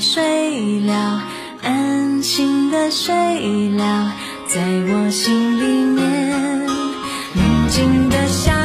睡了，安心的睡了，在我心里面，宁静的笑。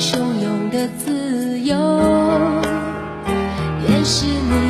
汹涌的自由也是你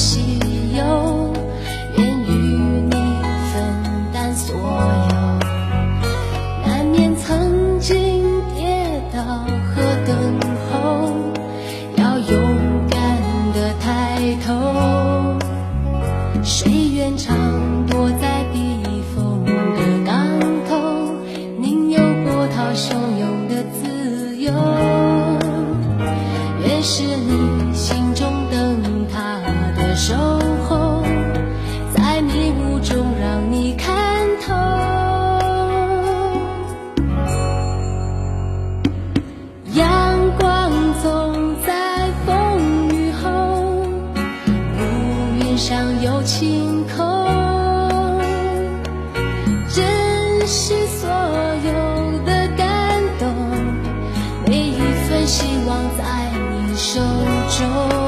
喜忧，愿与你分担所有。难免曾经跌倒和等候，要勇敢的抬头。谁愿唱？希望在你手中。